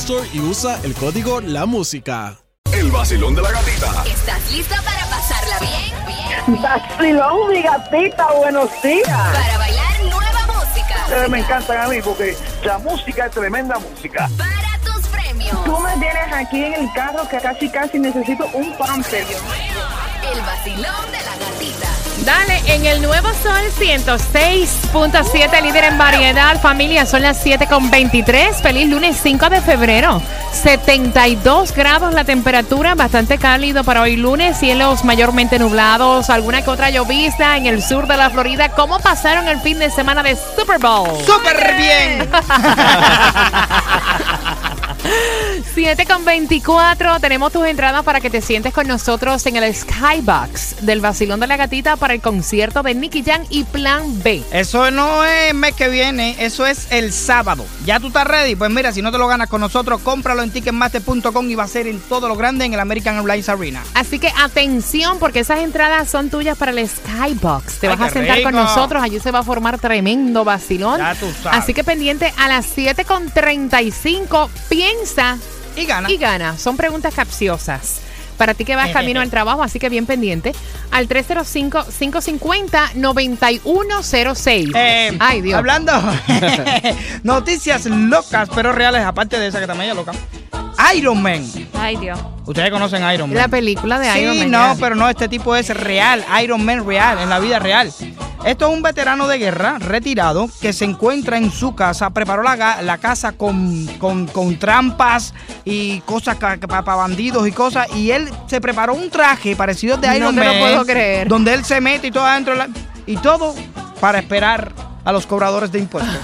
Store y usa el código La Música. El vacilón de la gatita. ¿Estás lista para pasarla bien? Vacilón, mi gatita, buenos días. Para bailar nueva música. Eh, me encantan a mí porque la música es tremenda música. Para tus premios. Tú me tienes aquí en el carro que casi casi necesito un pamper. El vacilón de la gatita. Dale, en el nuevo sol 106.7, líder en variedad. Familia, son las 7.23. Feliz lunes 5 de febrero. 72 grados la temperatura, bastante cálido para hoy lunes. Cielos mayormente nublados, alguna que otra llovizna en el sur de la Florida. ¿Cómo pasaron el fin de semana de Super Bowl? ¡Súper bien! 7 con 24. Tenemos tus entradas para que te sientes con nosotros en el Skybox del Vacilón de la Gatita para el concierto de Nicky Jam y Plan B. Eso no es el mes que viene, eso es el sábado. ¿Ya tú estás ready? Pues mira, si no te lo ganas con nosotros, cómpralo en ticketmaster.com y va a ser en todo lo grande en el American Airlines Arena. Así que atención, porque esas entradas son tuyas para el Skybox. Te Ay, vas a sentar con nosotros, allí se va a formar tremendo vacilón. Ya tú sabes. Así que pendiente a las 7 con 35, piensa Y gana. y gana. Son preguntas capciosas. Para ti que vas camino al trabajo, así que bien pendiente. Al 305-550-9106. Eh, Ay, Dios. Hablando noticias locas, pero reales, aparte de esa que también es loca. Iron Man. Ay, Dios. Ustedes conocen Iron Man. La película de sí, Iron Man. no, ya. pero no, este tipo es real, Iron Man real, en la vida real. Esto es un veterano de guerra retirado que se encuentra en su casa, preparó la, la casa con, con- con trampas y cosas para bandidos y cosas, y él se preparó un traje parecido de No Iron lo Man. puedo creer. Donde él se mete y todo adentro, de la- y todo para esperar a los cobradores de impuestos.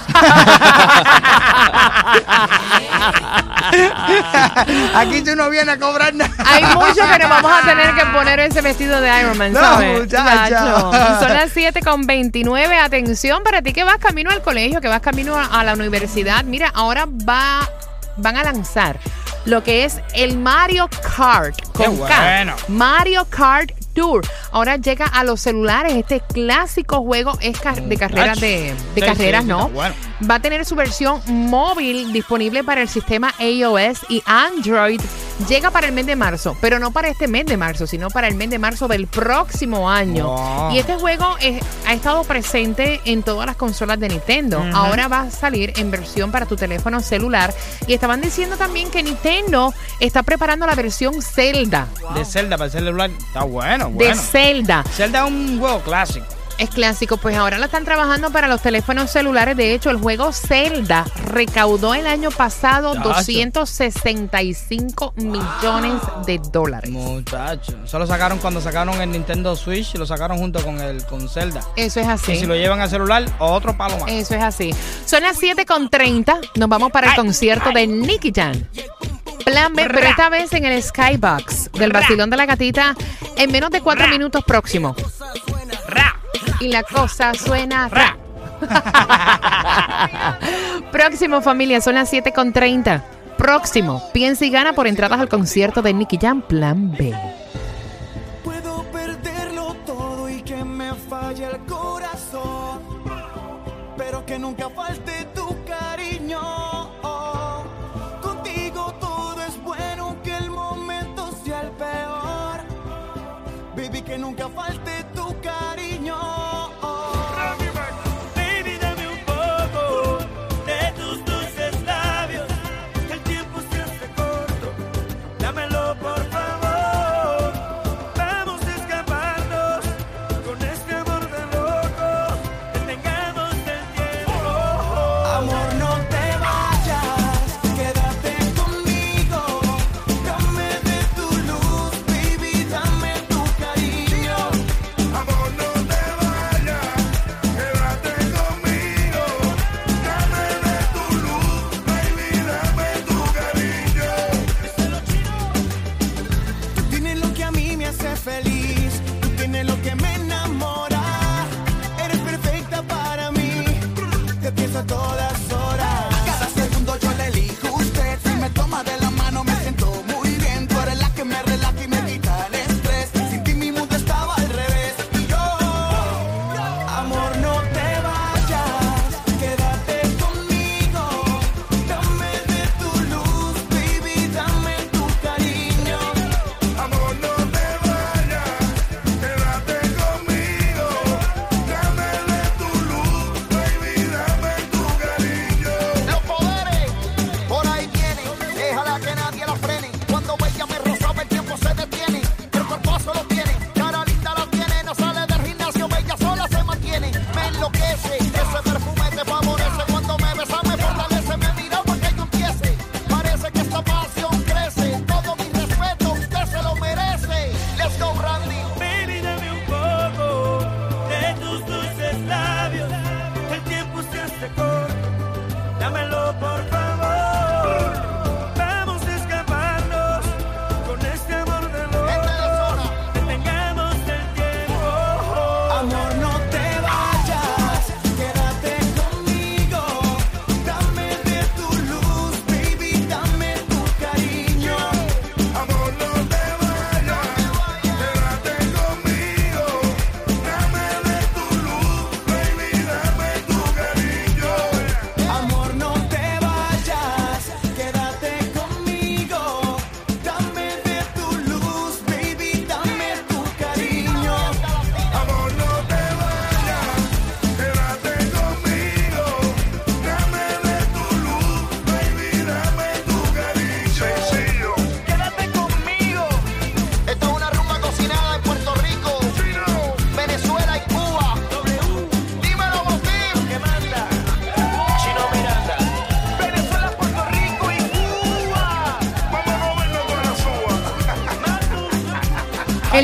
Aquí si uno viene a cobrar nada. Hay mucho que nos vamos a tener que poner ese vestido de Iron Man, No, ¿sabes? muchacha. Son las 7 con 29. Atención para ti que vas camino al colegio, que vas camino a, la universidad. Mira, ahora va, van a lanzar lo que es el Mario Kart con Qué K. bueno. Mario Kart Tour. Ahora llega a los celulares. Este clásico juego es de carreras de, de carreras, ¿no? bueno. Va a tener su versión móvil disponible para el sistema iOS y Android. Llega para el mes de marzo, pero no para este mes de marzo, sino para el mes de marzo del próximo año. Wow. Y este juego es- ha estado presente en todas las consolas de Nintendo. Ahora va a salir en versión para tu teléfono celular. Y estaban diciendo también que Nintendo está preparando la versión Zelda. De Zelda para el celular. Está bueno, De bueno. Zelda. Zelda es un juego clásico. Es clásico, pues ahora la están trabajando para los teléfonos celulares. De hecho, el juego Zelda recaudó el año pasado Chacho. 265 millones de dólares. Muchacho. Eso lo sacaron cuando sacaron el Nintendo Switch y lo sacaron junto con el con Zelda. Eso es así. Y si lo llevan al celular, otro palo más. Eso es así. Son las 7.30. Nos vamos para el Ay, concierto de Nicky Jam. Plan B, pero esta vez en el Skybox del vacilón de la gatita en menos de cuatro minutos próximo y la cosa suena. Ra. Próximo, familia, son las 7.30. Próximo, piensa y gana por entradas al concierto de Nicky Jam, Plan B. Puedo perderlo todo y que me falle el corazón, pero que nunca falte tu cariño. Contigo todo es bueno, que el momento sea el peor. Baby, que nunca falte tu feliz.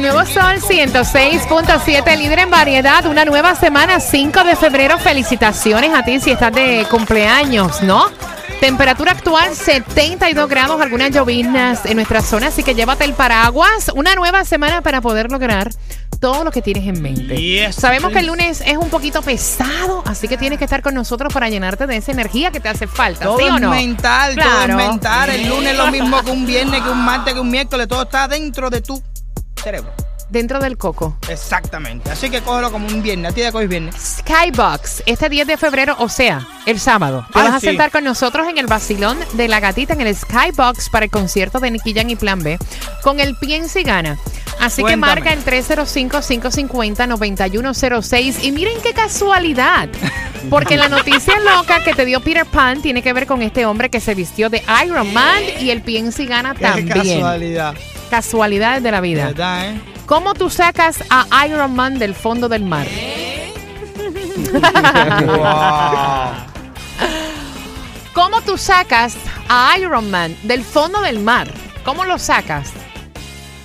El nuevo Sol 106.7, líder en variedad. Una nueva semana, 5 de febrero. Felicitaciones a ti si estás de cumpleaños, ¿no? Temperatura actual 72 grados, algunas lloviznas en nuestra zona, así que llévate el paraguas. Una nueva semana para poder lograr todo lo que tienes en mente. Yes, Sabemos que el lunes es un poquito pesado, así que tienes que estar con nosotros para llenarte de esa energía que te hace falta, Todo ¿sí o es no? mental, todo es mental. El lunes lo mismo que un viernes, que un martes, que un miércoles. Todo está dentro de tu cerebro. Dentro del coco. Exactamente. Así que cógelo como un viernes. A ti de coges viernes. Skybox, este 10 de febrero, o sea, el sábado. Te Ah, vas a sí. sentar con nosotros en el vacilón de la gatita en el Skybox para el concierto de Nicky Jam y Plan B con el Piensa y Gana. Así que marca el 305-550-9106 y miren qué casualidad. Porque la noticia loca que te dio Peter Pan tiene que ver con este hombre que se vistió de Iron Man y el Piensa y Gana Qué también. casualidad. Casualidades de la vida. ¿Verdad, eh? ¿Cómo tú sacas a Iron Man del fondo del mar? Wow. ¿Cómo tú sacas a Iron Man del fondo del mar? ¿Cómo lo sacas?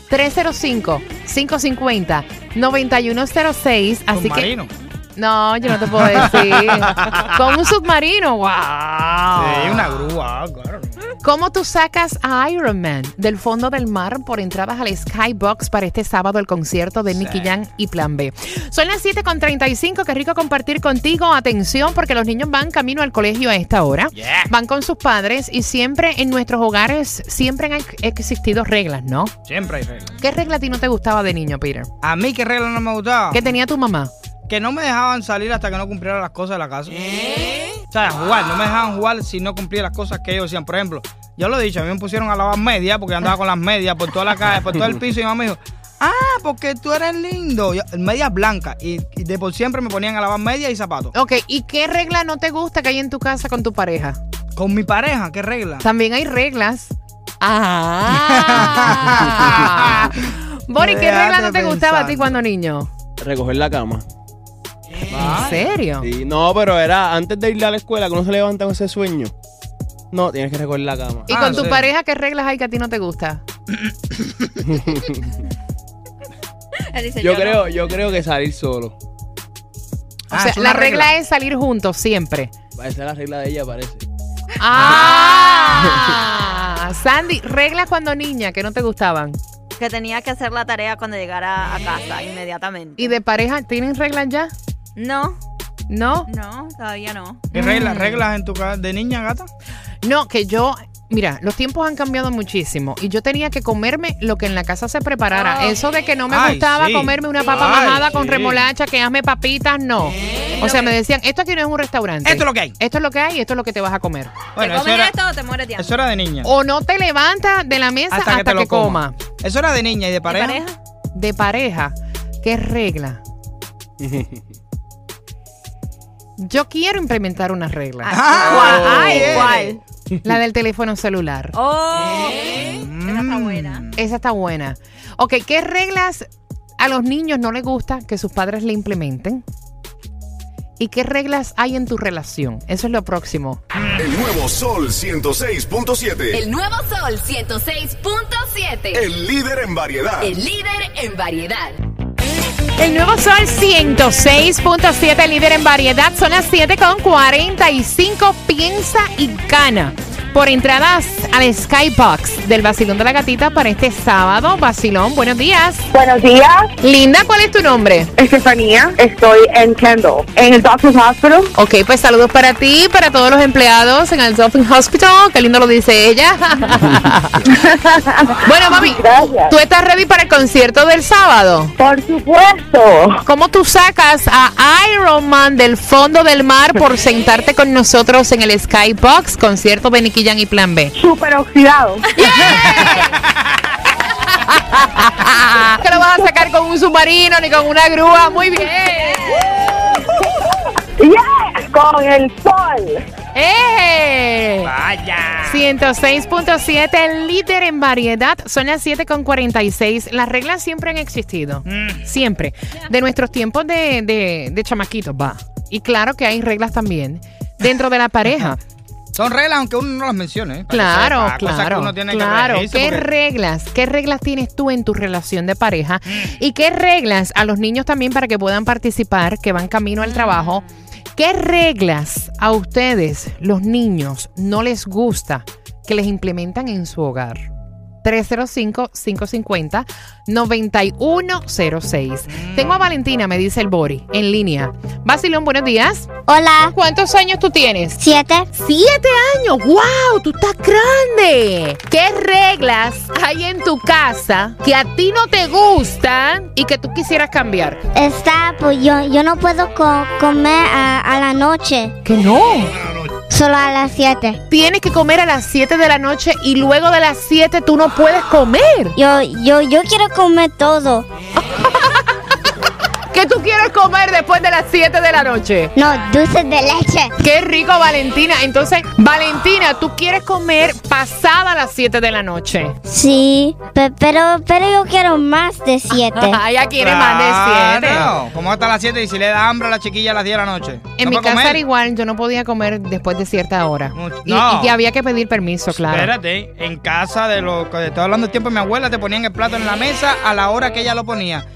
305-550-9106. Así que. Submarino. No, yo no te puedo decir. Con un submarino. ¡Wow! Sí, una grúa, claro. ¿Cómo tú sacas a Iron Man del fondo del mar por entradas al Skybox para este sábado el concierto de Nicky Jam y Plan B? Son las 7.35, qué rico compartir contigo. Atención, porque los niños van camino al colegio a esta hora. Yeah. Van con sus padres y siempre en nuestros hogares siempre han ex- existido reglas, ¿no? Siempre hay reglas. ¿Qué regla a ti no te gustaba de niño, Peter? A mí, ¿qué regla no me gustaba? ¿Qué tenía tu mamá? Que no me dejaban salir hasta que no cumpliera las cosas de la casa. O sea, jugar. No me dejaban jugar si no cumplía las cosas que ellos decían. Por ejemplo, yo lo he dicho, a mí me pusieron a lavar medias porque andaba con las medias por toda la calle, por todo el piso y mi mamá me dijo, Ah, porque tú eres lindo. Yo- medias blancas. Y, y de por siempre me ponían a lavar medias y zapatos. Ok, ¿y qué regla no te gusta que hay en tu casa con tu pareja? Con mi pareja, ¿qué regla? También hay reglas. Ah. Bori, ¿qué regla no te gustaba a ti cuando niño? Recoger la cama. ¿En serio? Sí, no, pero era antes de ir a la escuela que uno se levanta con ese sueño. No, tienes que recoger la cama. ¿Y Ah, con tu sí. pareja qué reglas hay que a ti no te gusta? Él dice, Yo no. creo, yo creo que salir solo. O Ah, sea, la regla, es salir juntos siempre. Esa es la regla de ella, parece. Ah, Sandy, reglas cuando niña que no te gustaban. Que tenía que hacer la tarea cuando llegara a casa inmediatamente. ¿Y de pareja tienen reglas ya? No, ¿No? no, todavía no. ¿Qué reglas, reglas en tu casa de niña, gata? No, que yo, mira, los tiempos han cambiado muchísimo y yo tenía que comerme lo que en la casa se preparara. Eso de que no me Ay, gustaba sí. comerme una papa Ay, majada con sí. remolacha, que hazme papitas, no. O sea, me decían, esto aquí no es un restaurante. Esto es lo que hay. Esto es lo que hay y esto es lo que te vas a comer. Bueno, ¿Te comes era, esto o te mueres de hambre? eso era de niña. O no te levantas de la mesa hasta, te que, lo coma. Eso era de niña y de ¿De pareja. pareja? De pareja, ¿qué regla? Yo quiero implementar una regla. Ah, ¿Cuál? Ay, Ay, ¿cuál? La del teléfono celular. Oh, esa está buena. Esa está buena. Ok, ¿qué reglas a los niños no les gusta que sus padres le implementen? ¿Y qué reglas hay en tu relación? Eso es lo próximo. El nuevo Sol 106.7. El nuevo Sol 106.7. El líder en variedad. El líder en variedad. El nuevo Sol 106.7, líder en variedad. Son las 7.45. Piensa y gana. Por entradas al Skybox del Basilón de la Gatita para este sábado. Basilón, buenos días. Buenos días, Linda, ¿cuál es tu nombre? Estefanía. Estoy en Kendall, en el Doctor's Hospital. Ok, pues saludos para ti, para todos los empleados en el Dolphin Hospital. Qué lindo lo dice ella. bueno, mami, Gracias. ¿tú estás ready para el concierto del sábado? Por supuesto. ¿Cómo tú sacas a Iron Man del fondo del mar por sentarte con nosotros en el Skybox, concierto Jam y Plan B? Súper oxidado. que lo vas a sacar con un submarino ni con una grúa. Muy bien. ¡Yeah! Con el sol. ¡Eh! Vaya. 106.7, el líder en variedad. Son las 7.46. Las reglas siempre han existido. Siempre. De nuestros tiempos de, de, de chamaquitos, va. Y claro que hay reglas también dentro de la pareja. Son reglas aunque uno no las mencione. ¿eh? Que Claro, que claro, uno que claro. regirse ¿Qué porque- reglas? ¿Qué reglas tienes tú en tu relación de pareja? Mm. ¿Y qué reglas a los niños también para que puedan participar, que van camino al trabajo? ¿Qué reglas a ustedes, los niños, no les gusta que les implementan en su hogar? 305-550-9106. Tengo a Valentina, me dice el Bori, en línea. Basilón, buenos días. Hola, ¿Cuántos años tú tienes? siete. ¡Siete años! ¡Wow! ¡Tú estás grande! ¿Qué reglas hay en tu casa que a ti no te gustan y que tú quisieras cambiar? Está, pues yo, yo no puedo co- comer a, a la noche, Que no. Solo a las siete. Tienes que comer a las 7 de la noche y luego de las 7 tú no puedes comer. Yo, yo, yo quiero comer todo. ¿Qué tú quieres comer después de las 7 de la noche? No, dulce de leche. Qué rico, Valentina. Entonces, Valentina, tú quieres comer pasada las 7 de la noche. Sí, pe- pero, pero yo quiero más de siete. Ella quiere más de 7. Claro, Como hasta las 7 y si le da hambre a la chiquilla a las 10 de la noche. En ¿No mi casa comer? era igual, yo no podía comer después de cierta hora. Mucho- Y, no. y había que pedir permiso, claro. Espérate, en casa de lo que estoy hablando del tiempo de mi abuela, te ponían el plato en la mesa a la hora que ella lo ponía.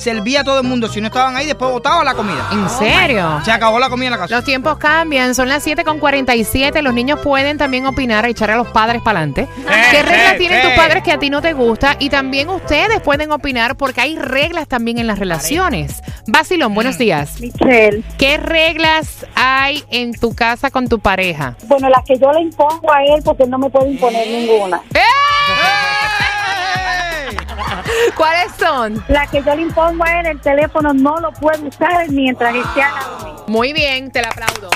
Servía a todo el mundo. Si no estaban ahí, después botaba la comida. ¿En serio? Se acabó la comida en la casa. Los tiempos cambian, son las 7 con 47. Los niños pueden también opinar, echar a los padres para adelante. ¿Qué ¿Qué, reglas qué, tienen qué? tus padres que a ti no te gusta? Y también ustedes pueden opinar porque hay reglas también en las relaciones. Basilón, buenos días. Michelle. ¿Qué reglas hay en tu casa con tu pareja? Bueno, las que yo le impongo a él porque él no me puede imponer ninguna. ¡Ey! ¿Cuáles son? La que yo le impongo a él, el teléfono no lo puede usar mientras esté al lado. Muy bien, te la aplaudo.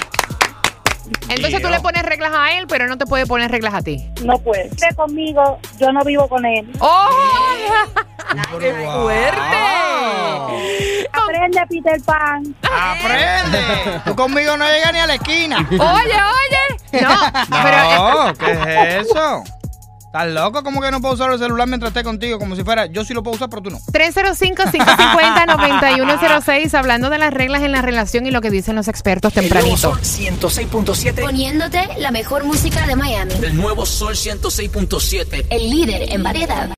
Entonces tú le pones reglas a él, pero no te puede poner reglas a ti. No puede. Esté conmigo, yo no vivo con él. ¡Oh! ¡Qué fuerte! Aprende, Peter Pan. ¡Aprende! Tú conmigo no llegas ni a la esquina. Oye, oye. No, pero No, ¿qué es eso? ¿Estás loco? ¿Cómo que no puedo usar el celular mientras esté contigo? Como si fuera, yo sí lo puedo usar, pero tú no. 305-550-9106, hablando de las reglas en la relación y lo que dicen los expertos El nuevo tempranito. Sol 106.7. Poniéndote la mejor música de Miami. El nuevo Sol 106.7. El líder en variedad.